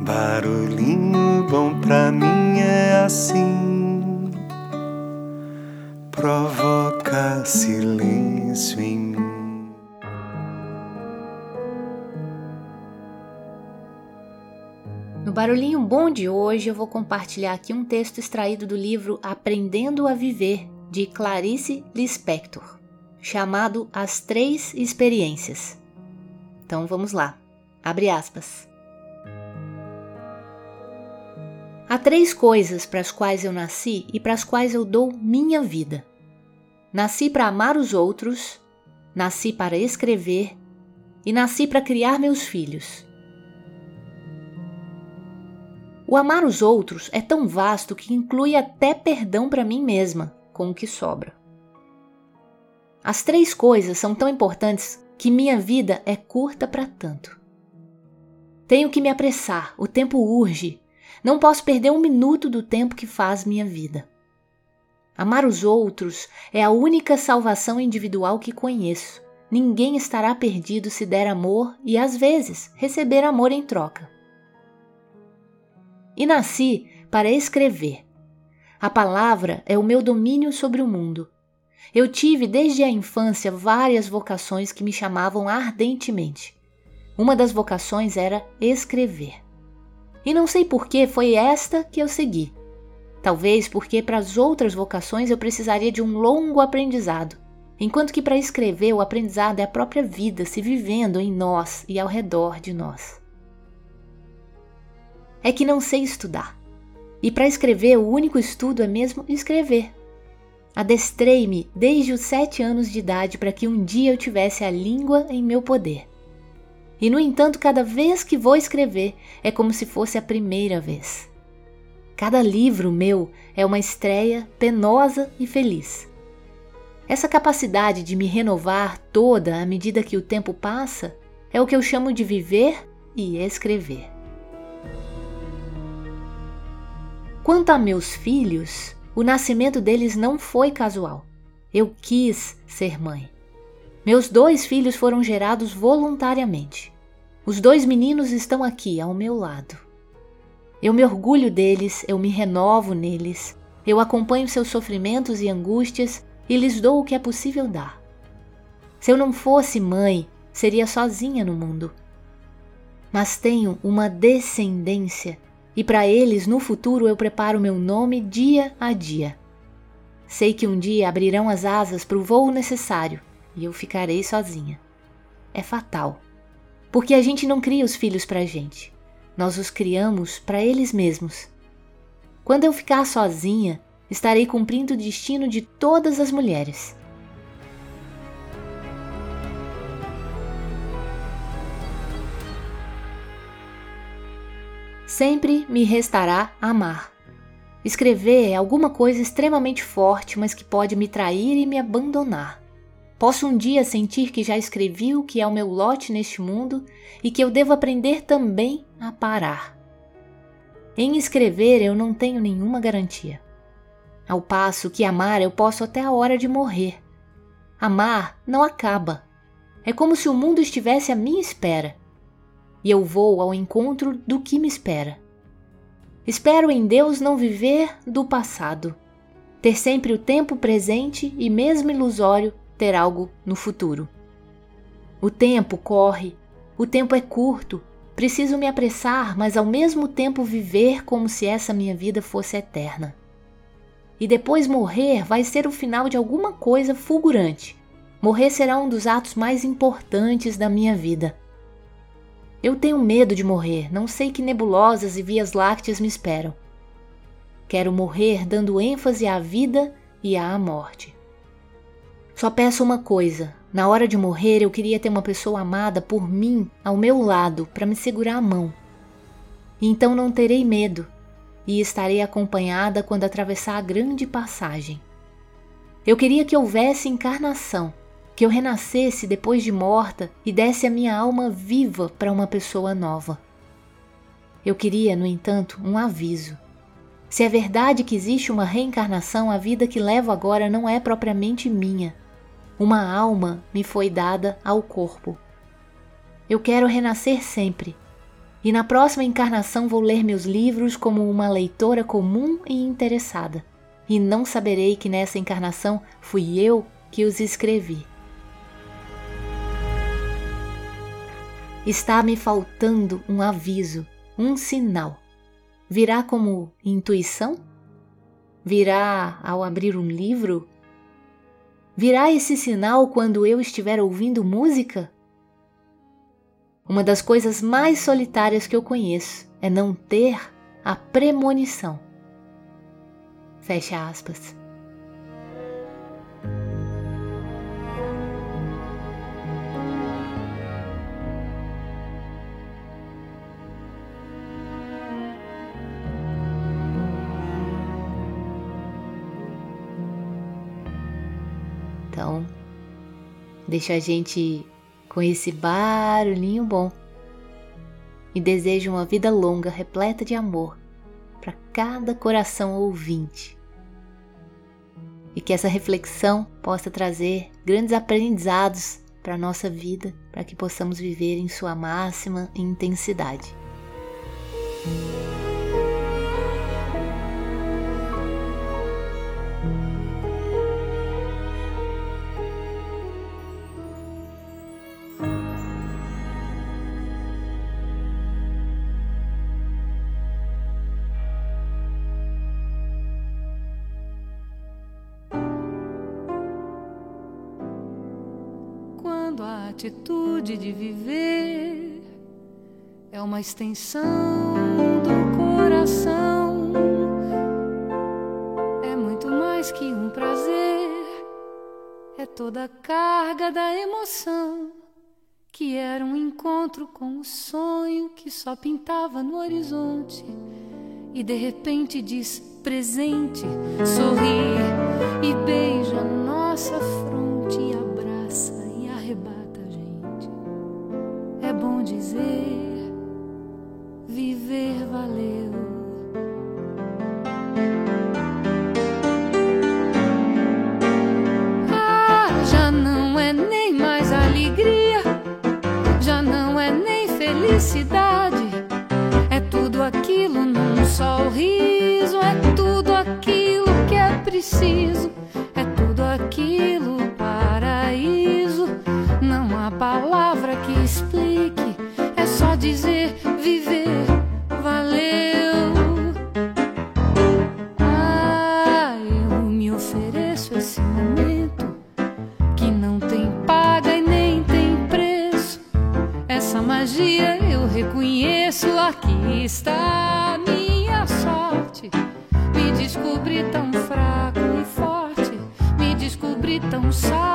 Barulhinho bom pra mim é assim, provoca silêncio em mim. No Barulhinho Bom de hoje, eu vou compartilhar aqui um texto extraído do livro Aprendendo a Viver, de Clarice Lispector, chamado As Três Experiências. Então vamos lá. Abre aspas. Há três coisas para as quais eu nasci e para as quais eu dou minha vida. Nasci para amar os outros, nasci para escrever e nasci para criar meus filhos. O amar os outros é tão vasto que inclui até perdão para mim mesma, com o que sobra. As três coisas são tão importantes que minha vida é curta para tanto. Tenho que me apressar, o tempo urge não posso perder um minuto do tempo que faz minha vida. Amar os outros é a única salvação individual que conheço. Ninguém estará perdido se der amor e, às vezes, receber amor em troca. E nasci para escrever. A palavra é o meu domínio sobre o mundo. Eu tive desde a infância várias vocações que me chamavam ardentemente. Uma das vocações era escrever. E não sei por que foi esta que eu segui. Talvez porque para as outras vocações eu precisaria de um longo aprendizado, enquanto que para escrever o aprendizado é a própria vida se vivendo em nós e ao redor de nós. É que não sei estudar. E para escrever, o único estudo é mesmo escrever. Adestrei-me desde os sete anos de idade para que um dia eu tivesse a língua em meu poder. E no entanto, cada vez que vou escrever é como se fosse a primeira vez. Cada livro meu é uma estreia penosa e feliz. Essa capacidade de me renovar toda à medida que o tempo passa é o que eu chamo de viver e escrever. Quanto a meus filhos, o nascimento deles não foi casual. Eu quis ser mãe. Meus dois filhos foram gerados voluntariamente. Os dois meninos estão aqui ao meu lado. Eu me orgulho deles, eu me renovo neles, eu acompanho seus sofrimentos e angústias e lhes dou o que é possível dar. Se eu não fosse mãe, seria sozinha no mundo. Mas tenho uma descendência e para eles no futuro eu preparo meu nome dia a dia. Sei que um dia abrirão as asas para o voo necessário e eu ficarei sozinha. É fatal. Porque a gente não cria os filhos para a gente. Nós os criamos para eles mesmos. Quando eu ficar sozinha, estarei cumprindo o destino de todas as mulheres. Sempre me restará amar. Escrever é alguma coisa extremamente forte, mas que pode me trair e me abandonar. Posso um dia sentir que já escrevi o que é o meu lote neste mundo e que eu devo aprender também a parar. Em escrever eu não tenho nenhuma garantia. Ao passo que amar eu posso até a hora de morrer. Amar não acaba. É como se o mundo estivesse à minha espera. E eu vou ao encontro do que me espera. Espero em Deus não viver do passado, ter sempre o tempo presente e mesmo ilusório ter algo no futuro. O tempo corre, o tempo é curto, preciso me apressar, mas ao mesmo tempo viver como se essa minha vida fosse eterna. E depois morrer vai ser o final de alguma coisa fulgurante. Morrer será um dos atos mais importantes da minha vida. Eu tenho medo de morrer, não sei que nebulosas e vias lácteas me esperam. Quero morrer dando ênfase à vida e à morte. Só peço uma coisa: na hora de morrer, eu queria ter uma pessoa amada por mim ao meu lado para me segurar a mão. Então não terei medo e estarei acompanhada quando atravessar a grande passagem. Eu queria que houvesse encarnação, que eu renascesse depois de morta e desse a minha alma viva para uma pessoa nova. Eu queria, no entanto, um aviso. Se é verdade que existe uma reencarnação, a vida que levo agora não é propriamente minha uma alma me foi dada ao corpo. Eu quero renascer sempre, E na próxima encarnação vou ler meus livros como uma leitora comum e interessada. E não saberei que nessa encarnação fui eu que os escrevi. Está me faltando um aviso, um sinal. Virá como intuição? Virá ao abrir um livro? Virá esse sinal quando eu estiver ouvindo música? Uma das coisas mais solitárias que eu conheço é não ter a premonição. Fecha aspas. Então, deixa a gente com esse barulhinho bom e desejo uma vida longa repleta de amor para cada coração ouvinte. E que essa reflexão possa trazer grandes aprendizados para a nossa vida, para que possamos viver em sua máxima intensidade. A atitude de viver é uma extensão do coração. É muito mais que um prazer, é toda a carga da emoção. Que era um encontro com o sonho que só pintava no horizonte. E de repente diz presente, sorri e beija nossa valeu. Ah, já não é nem mais alegria, já não é nem felicidade. É tudo aquilo num sorriso, é tudo aquilo que é preciso, tão fraco